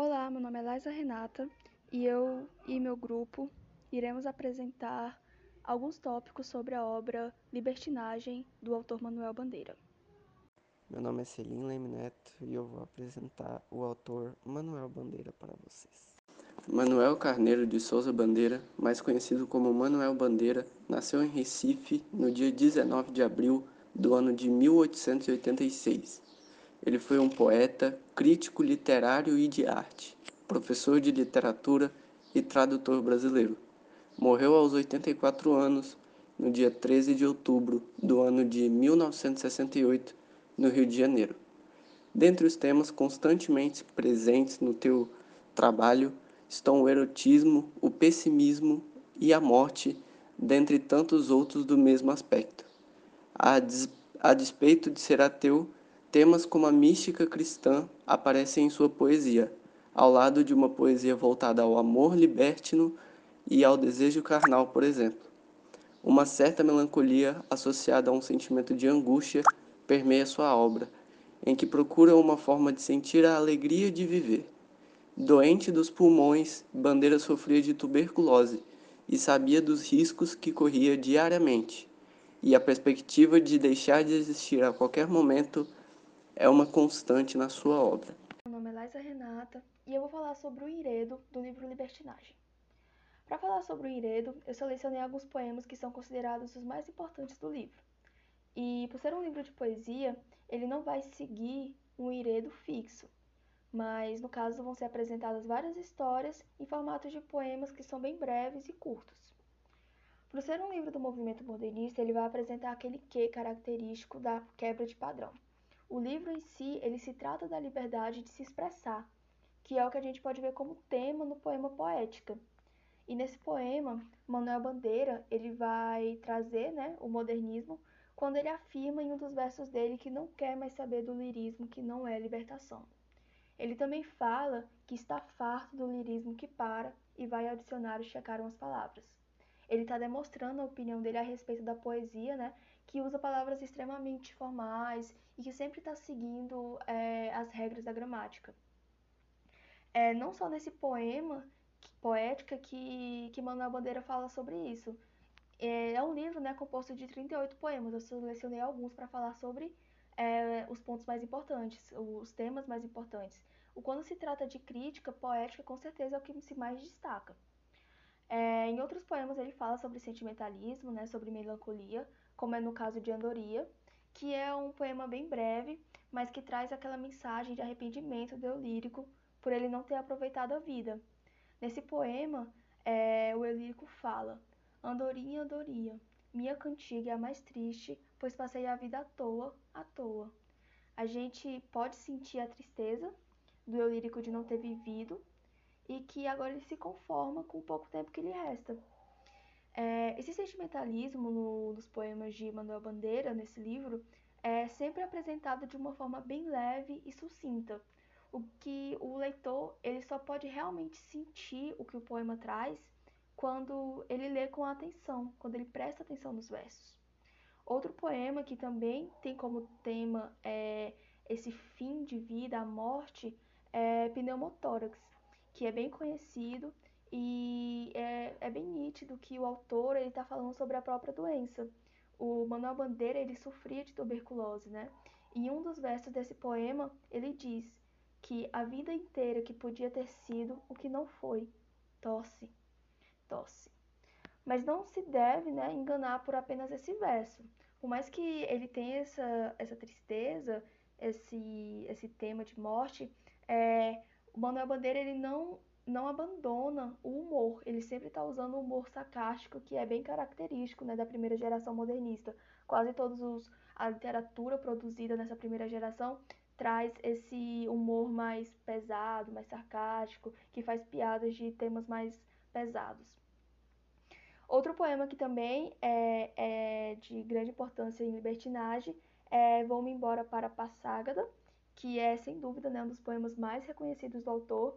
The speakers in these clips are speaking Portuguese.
Olá, meu nome é Laisa Renata e eu e meu grupo iremos apresentar alguns tópicos sobre a obra Libertinagem do autor Manuel Bandeira. Meu nome é Celim Leme Neto e eu vou apresentar o autor Manuel Bandeira para vocês. Manuel Carneiro de Souza Bandeira, mais conhecido como Manuel Bandeira, nasceu em Recife no dia 19 de abril do ano de 1886 ele foi um poeta, crítico literário e de arte, professor de literatura e tradutor brasileiro. Morreu aos 84 anos, no dia 13 de outubro do ano de 1968, no Rio de Janeiro. Dentre os temas constantemente presentes no teu trabalho estão o erotismo, o pessimismo e a morte, dentre tantos outros do mesmo aspecto. A, des a despeito de ser ateu, Temas como a mística cristã aparecem em sua poesia, ao lado de uma poesia voltada ao amor libertino e ao desejo carnal, por exemplo. Uma certa melancolia associada a um sentimento de angústia permeia sua obra, em que procura uma forma de sentir a alegria de viver. Doente dos pulmões, Bandeira sofria de tuberculose e sabia dos riscos que corria diariamente, e a perspectiva de deixar de existir a qualquer momento é uma constante na sua obra. Meu nome é Laisa Renata e eu vou falar sobre o enredo do livro Libertinagem. Para falar sobre o enredo, eu selecionei alguns poemas que são considerados os mais importantes do livro. E por ser um livro de poesia, ele não vai seguir um enredo fixo, mas no caso vão ser apresentadas várias histórias em formato de poemas que são bem breves e curtos. Por ser um livro do movimento modernista, ele vai apresentar aquele quê característico da quebra de padrão. O livro em si, ele se trata da liberdade de se expressar, que é o que a gente pode ver como tema no poema Poética. E nesse poema, Manuel Bandeira, ele vai trazer, né, o modernismo quando ele afirma em um dos versos dele que não quer mais saber do lirismo, que não é libertação. Ele também fala que está farto do lirismo que para e vai ao dicionário checar umas palavras. Ele está demonstrando a opinião dele a respeito da poesia, né, que usa palavras extremamente formais e que sempre está seguindo é, as regras da gramática. É, não só nesse poema poética que, que Manuel Bandeira fala sobre isso. É, é um livro né, composto de 38 poemas. Eu selecionei alguns para falar sobre é, os pontos mais importantes, os temas mais importantes. O quando se trata de crítica poética, com certeza é o que se mais destaca. É, em outros poemas ele fala sobre sentimentalismo, né, sobre melancolia, como é no caso de Andoria, que é um poema bem breve, mas que traz aquela mensagem de arrependimento do eu lírico por ele não ter aproveitado a vida. Nesse poema, é, o eu lírico fala: Andorinha, Andorinha, minha cantiga é a mais triste, pois passei a vida à toa, à toa. A gente pode sentir a tristeza do eu lírico de não ter vivido e que agora ele se conforma com o pouco tempo que lhe resta. É, esse sentimentalismo no, nos poemas de Manuel Bandeira, nesse livro, é sempre apresentado de uma forma bem leve e sucinta, o que o leitor ele só pode realmente sentir o que o poema traz quando ele lê com atenção, quando ele presta atenção nos versos. Outro poema que também tem como tema é, esse fim de vida, a morte, é Pneumotórax, que é bem conhecido e é, é bem nítido que o autor ele está falando sobre a própria doença. O Manuel Bandeira ele sofria de tuberculose, né? Em um dos versos desse poema ele diz que a vida inteira que podia ter sido o que não foi, tosse, tosse. Mas não se deve, né, enganar por apenas esse verso. Por mais que ele tenha essa, essa tristeza, esse, esse tema de morte, é, o Manuel Bandeira ele não não abandona o humor, ele sempre está usando o humor sarcástico, que é bem característico né, da primeira geração modernista. Quase todos os a literatura produzida nessa primeira geração traz esse humor mais pesado, mais sarcástico, que faz piadas de temas mais pesados. Outro poema que também é, é de grande importância em libertinagem é Vou-me embora para Passágada, que é sem dúvida né, um dos poemas mais reconhecidos do autor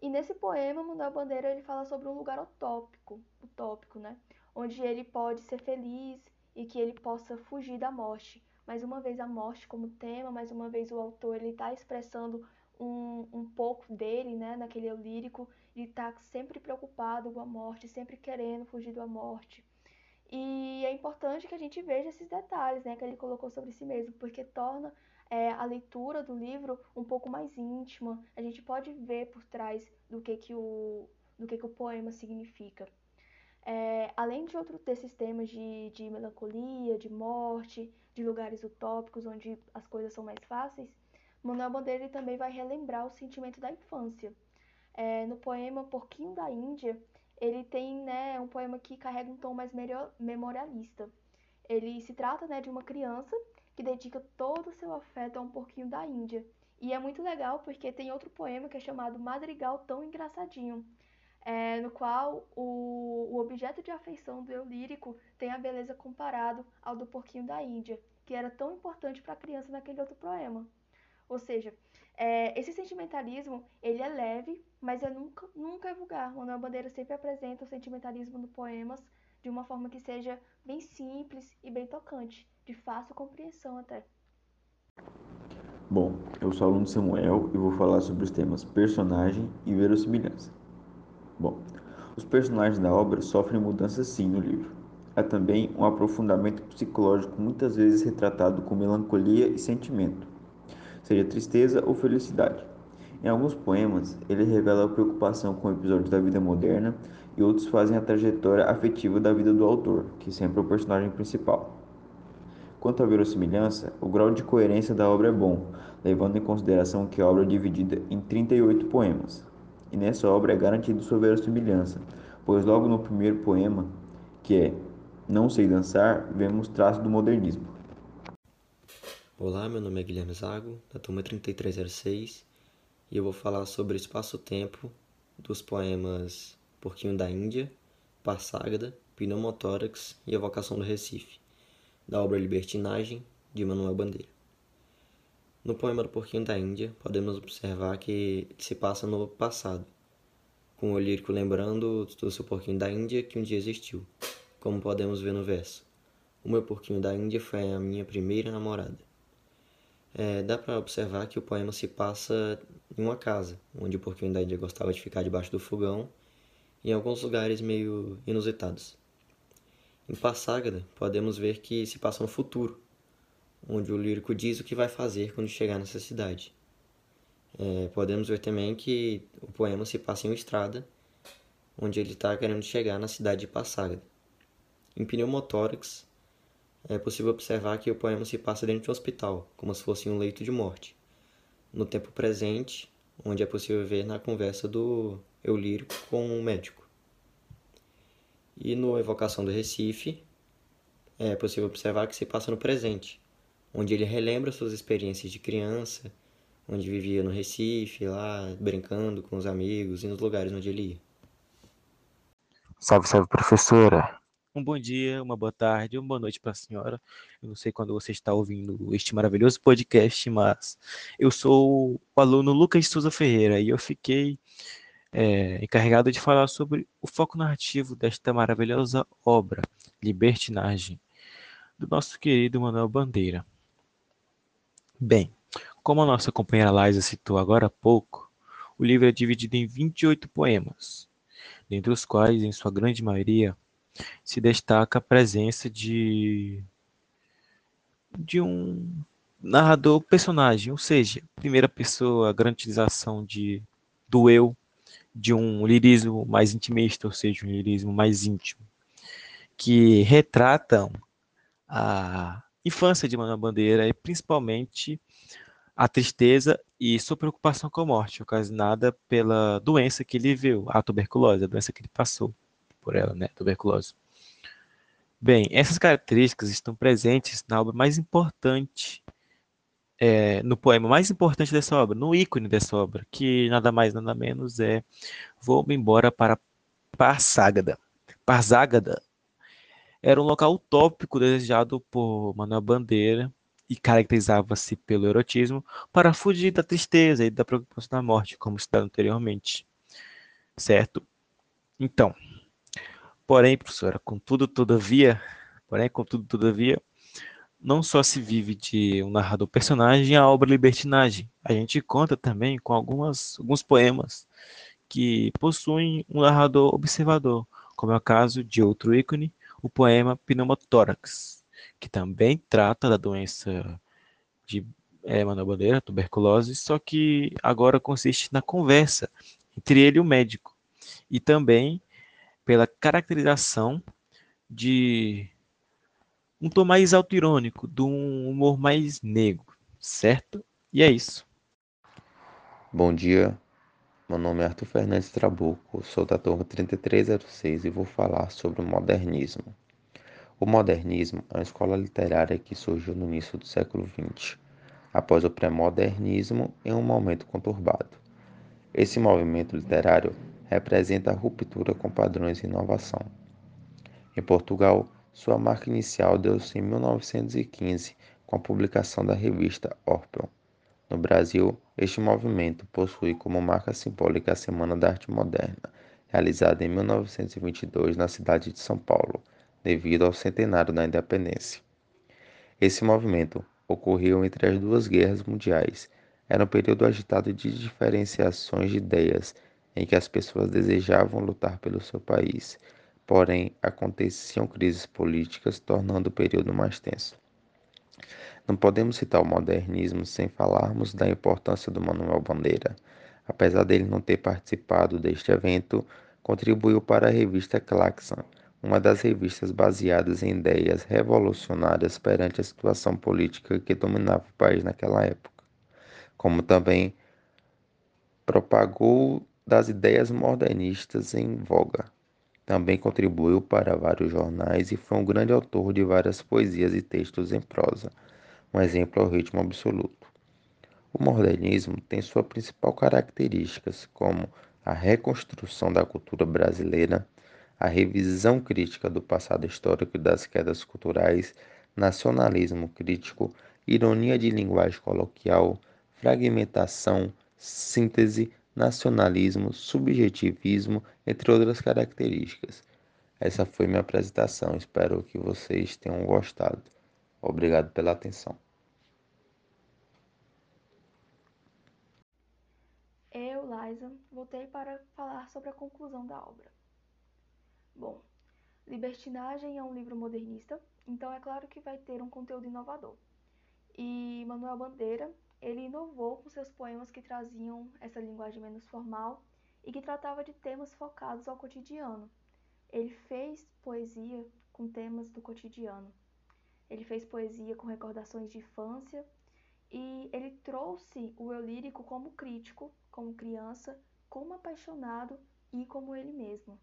e nesse poema, Manuel Bandeira ele fala sobre um lugar utópico, utópico, né? Onde ele pode ser feliz e que ele possa fugir da morte. Mais uma vez a morte como tema, mais uma vez o autor ele está expressando um, um pouco dele, né, naquele lírico, de estar tá sempre preocupado com a morte, sempre querendo fugir da morte. E é importante que a gente veja esses detalhes, né, que ele colocou sobre si mesmo, porque torna é, a leitura do livro um pouco mais íntima. A gente pode ver por trás do que que o, do que que o poema significa. É, além de outros desses temas de, de melancolia, de morte, de lugares utópicos onde as coisas são mais fáceis, Manuel Bandeira também vai relembrar o sentimento da infância. É, no poema Porquinho da Índia, ele tem né, um poema que carrega um tom mais memorialista. Ele se trata né, de uma criança que dedica todo o seu afeto a um porquinho da Índia. E é muito legal porque tem outro poema que é chamado Madrigal Tão Engraçadinho, é, no qual o, o objeto de afeição do eu lírico tem a beleza comparado ao do porquinho da Índia, que era tão importante para a criança naquele outro poema. Ou seja, é, esse sentimentalismo, ele é leve, mas é nunca, nunca é vulgar. Manuel Bandeira sempre apresenta o sentimentalismo no poemas de uma forma que seja bem simples e bem tocante, de fácil compreensão até. Bom, eu sou o aluno Samuel e vou falar sobre os temas personagem e verossimilhança. Bom, os personagens da obra sofrem mudanças sim no livro. Há também um aprofundamento psicológico muitas vezes retratado com melancolia e sentimento seja tristeza ou felicidade. Em alguns poemas, ele revela a preocupação com episódios da vida moderna e outros fazem a trajetória afetiva da vida do autor, que sempre é o personagem principal. Quanto à verossimilhança, o grau de coerência da obra é bom, levando em consideração que a obra é dividida em 38 poemas. E nessa obra é garantido sua verossimilhança, pois logo no primeiro poema, que é Não Sei Dançar, vemos traços do modernismo. Olá, meu nome é Guilherme Zago, da turma 3306, e eu vou falar sobre espaço-tempo dos poemas Porquinho da Índia, Parságada, Pneumotórax e A Vocação do Recife, da obra Libertinagem, de Manuel Bandeira. No poema do Porquinho da Índia, podemos observar que se passa no passado, com o lírico lembrando do seu porquinho da Índia que um dia existiu, como podemos ver no verso. O meu porquinho da Índia foi a minha primeira namorada. É, dá para observar que o poema se passa em uma casa, onde o porquinho da Índia gostava de ficar debaixo do fogão, em alguns lugares meio inusitados. Em Passágada, podemos ver que se passa no futuro, onde o lírico diz o que vai fazer quando chegar nessa cidade. É, podemos ver também que o poema se passa em uma estrada, onde ele está querendo chegar na cidade de Passágada. Em Pneumotórax, é possível observar que o poema se passa dentro de um hospital, como se fosse um leito de morte. No tempo presente, onde é possível ver na conversa do eu lírico com o médico. E no Evocação do Recife, é possível observar que se passa no presente, onde ele relembra suas experiências de criança, onde vivia no Recife, lá brincando com os amigos e nos lugares onde ele ia. Salve, salve, professora! Um bom dia, uma boa tarde, uma boa noite para a senhora. Eu não sei quando você está ouvindo este maravilhoso podcast, mas eu sou o aluno Lucas Souza Ferreira e eu fiquei é, encarregado de falar sobre o foco narrativo desta maravilhosa obra, Libertinagem, do nosso querido Manuel Bandeira. Bem, como a nossa companheira Liza citou agora há pouco, o livro é dividido em 28 poemas, dentre os quais, em sua grande maioria, se destaca a presença de de um narrador personagem, ou seja, primeira pessoa, a garantização de do eu, de um lirismo mais intimista, ou seja, um lirismo mais íntimo, que retratam a infância de Manuel Bandeira e principalmente a tristeza e sua preocupação com a morte, ocasionada pela doença que ele viu, a tuberculose, a doença que ele passou por ela, né, tuberculose. Bem, essas características estão presentes na obra mais importante, é, no poema mais importante dessa obra, no ícone dessa obra, que nada mais, nada menos é Vou-me embora para Parságada. Parságada era um local utópico desejado por Manuel Bandeira e caracterizava-se pelo erotismo para fugir da tristeza e da preocupação da morte, como citado anteriormente. Certo? Então, Porém, professora, contudo, todavia, porém, contudo, todavia, não só se vive de um narrador personagem a obra Libertinagem. A gente conta também com algumas, alguns poemas que possuem um narrador observador, como é o caso de outro ícone, o poema Pneumotórax, que também trata da doença de é, Manuel Bandeira, tuberculose, só que agora consiste na conversa entre ele e o médico, e também pela caracterização de um tom mais autoirônico, de um humor mais negro, certo? E é isso. Bom dia, meu nome é Arthur Fernandes Trabuco, sou da turma 3306 e vou falar sobre o modernismo. O modernismo é uma escola literária que surgiu no início do século XX, após o pré-modernismo em um momento conturbado. Esse movimento literário representa a ruptura com padrões de inovação. Em Portugal, sua marca inicial deu-se em 1915 com a publicação da revista Orpel. No Brasil, este movimento possui como marca simbólica a Semana da Arte Moderna, realizada em 1922 na cidade de São Paulo, devido ao centenário da independência. Esse movimento ocorreu entre as duas guerras mundiais. Era um período agitado de diferenciações de ideias, em que as pessoas desejavam lutar pelo seu país porém aconteciam crises políticas, tornando o período mais tenso. Não podemos citar o modernismo sem falarmos da importância do Manuel Bandeira. Apesar dele não ter participado deste evento, contribuiu para a revista Claxon, uma das revistas baseadas em ideias revolucionárias perante a situação política que dominava o país naquela época, como também propagou das ideias modernistas em voga. Também contribuiu para vários jornais e foi um grande autor de várias poesias e textos em prosa. Um exemplo é o ritmo absoluto. O modernismo tem suas principais características, como a reconstrução da cultura brasileira, a revisão crítica do passado histórico e das quedas culturais, nacionalismo crítico, ironia de linguagem coloquial, fragmentação, síntese, nacionalismo, subjetivismo, entre outras características. Essa foi minha apresentação, espero que vocês tenham gostado. Obrigado pela atenção. Eu, Liza, voltei para falar sobre a conclusão da obra. Bom, Libertinagem é um livro modernista, então é claro que vai ter um conteúdo inovador. E Manuel Bandeira ele inovou com seus poemas que traziam essa linguagem menos formal e que tratava de temas focados ao cotidiano. Ele fez poesia com temas do cotidiano. Ele fez poesia com recordações de infância e ele trouxe o eu lírico como crítico, como criança, como apaixonado e como ele mesmo.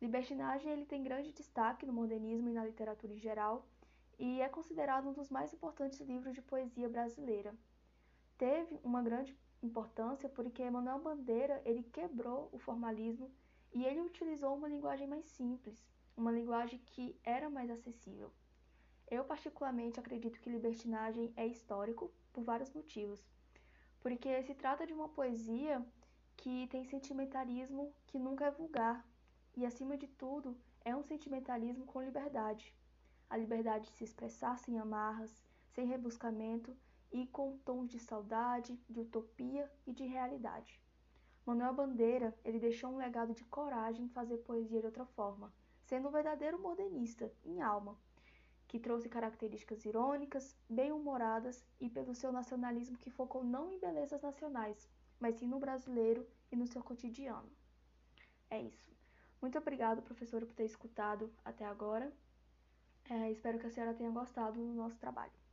Libertinagem ele tem grande destaque no modernismo e na literatura em geral e é considerado um dos mais importantes livros de poesia brasileira teve uma grande importância porque Emanuel Bandeira ele quebrou o formalismo e ele utilizou uma linguagem mais simples, uma linguagem que era mais acessível. Eu particularmente acredito que libertinagem é histórico por vários motivos, porque se trata de uma poesia que tem sentimentalismo que nunca é vulgar e acima de tudo é um sentimentalismo com liberdade, a liberdade de se expressar sem amarras, sem rebuscamento e com tons de saudade, de utopia e de realidade. Manuel Bandeira, ele deixou um legado de coragem em fazer poesia de outra forma, sendo um verdadeiro modernista em alma, que trouxe características irônicas, bem-humoradas e pelo seu nacionalismo que focou não em belezas nacionais, mas sim no brasileiro e no seu cotidiano. É isso. Muito obrigado, professora, por ter escutado até agora. É, espero que a senhora tenha gostado do nosso trabalho.